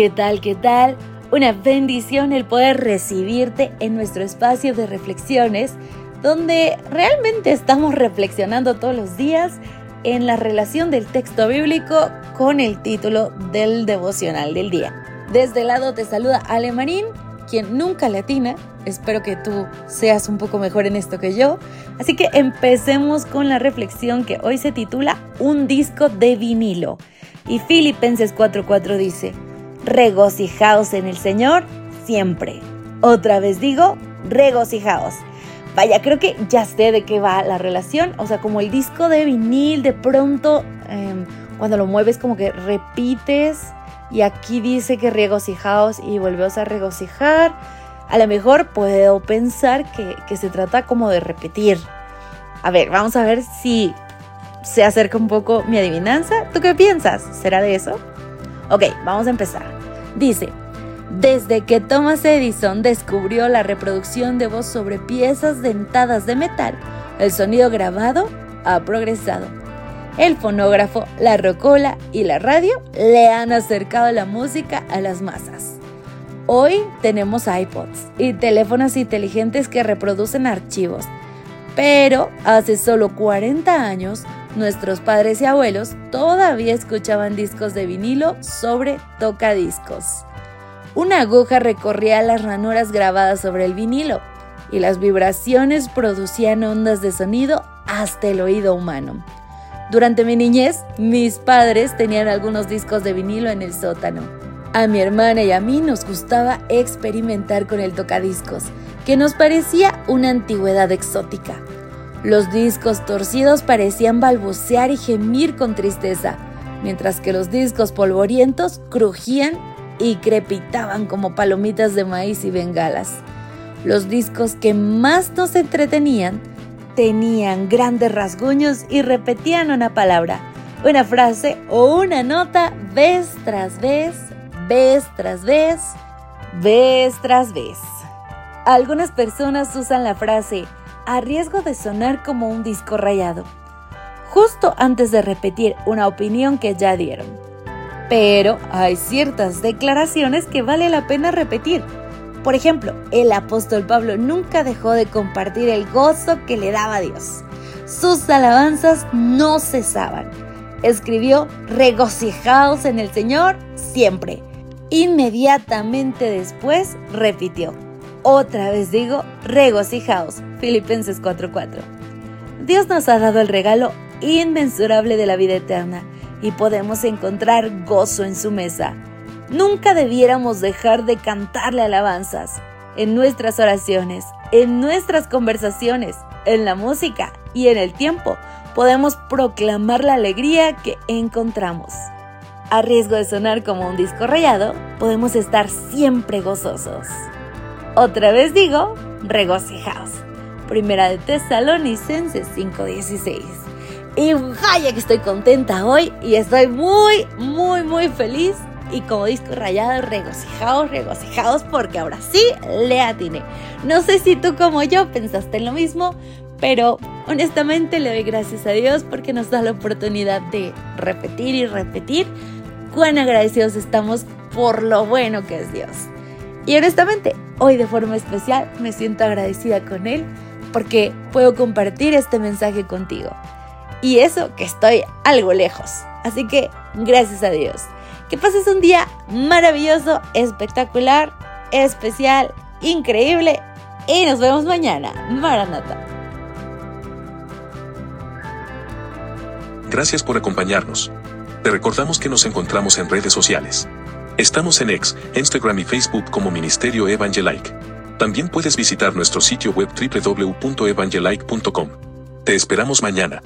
¿qué tal? ¿Qué tal? Una bendición el poder recibirte en nuestro espacio de reflexiones, donde realmente estamos reflexionando todos los días en la relación del texto bíblico con el título del devocional del día. Desde el lado te saluda Ale Marín, quien nunca latina. Espero que tú seas un poco mejor en esto que yo. Así que empecemos con la reflexión que hoy se titula Un disco de vinilo. Y Filipenses 4:4 dice, regocijaos en el Señor siempre. Otra vez digo, regocijaos. Vaya, creo que ya sé de qué va la relación. O sea, como el disco de vinil, de pronto, em, cuando lo mueves, como que repites. Y aquí dice que regocijaos y volvemos a regocijar. A lo mejor puedo pensar que, que se trata como de repetir. A ver, vamos a ver si se acerca un poco mi adivinanza. ¿Tú qué piensas? ¿Será de eso? Ok, vamos a empezar. Dice, desde que Thomas Edison descubrió la reproducción de voz sobre piezas dentadas de metal, el sonido grabado ha progresado. El fonógrafo, la rocola y la radio le han acercado la música a las masas. Hoy tenemos iPods y teléfonos inteligentes que reproducen archivos, pero hace solo 40 años nuestros padres y abuelos todavía escuchaban discos de vinilo sobre tocadiscos. Una aguja recorría las ranuras grabadas sobre el vinilo y las vibraciones producían ondas de sonido hasta el oído humano. Durante mi niñez, mis padres tenían algunos discos de vinilo en el sótano. A mi hermana y a mí nos gustaba experimentar con el tocadiscos, que nos parecía una antigüedad exótica. Los discos torcidos parecían balbucear y gemir con tristeza, mientras que los discos polvorientos crujían y crepitaban como palomitas de maíz y bengalas. Los discos que más nos entretenían tenían grandes rasguños y repetían una palabra, una frase o una nota vez tras vez, vez tras vez, vez tras vez. Algunas personas usan la frase a riesgo de sonar como un disco rayado, justo antes de repetir una opinión que ya dieron. Pero hay ciertas declaraciones que vale la pena repetir. Por ejemplo, el apóstol Pablo nunca dejó de compartir el gozo que le daba a Dios. Sus alabanzas no cesaban. Escribió, regocijaos en el Señor siempre. Inmediatamente después repitió, otra vez digo, regocijaos. Filipenses 4:4. Dios nos ha dado el regalo inmensurable de la vida eterna y podemos encontrar gozo en su mesa. Nunca debiéramos dejar de cantarle alabanzas en nuestras oraciones, en nuestras conversaciones, en la música y en el tiempo. Podemos proclamar la alegría que encontramos. A riesgo de sonar como un disco rayado, podemos estar siempre gozosos. Otra vez digo, regocijaos. Primera de Tesalonicenses 5:16. Y vaya que estoy contenta hoy y estoy muy, muy, muy feliz. Y como disco rayado, regocijaos, regocijaos, porque ahora sí le atiné. No sé si tú como yo pensaste en lo mismo, pero honestamente le doy gracias a Dios porque nos da la oportunidad de repetir y repetir cuán agradecidos estamos por lo bueno que es Dios. Y honestamente, hoy de forma especial me siento agradecida con Él porque puedo compartir este mensaje contigo. Y eso que estoy algo lejos. Así que gracias a Dios. Que pases un día maravilloso, espectacular, especial, increíble. Y nos vemos mañana. Maranata. Gracias por acompañarnos. Te recordamos que nos encontramos en redes sociales. Estamos en X, Instagram y Facebook como Ministerio Evangelike. También puedes visitar nuestro sitio web www.evangelike.com. Te esperamos mañana.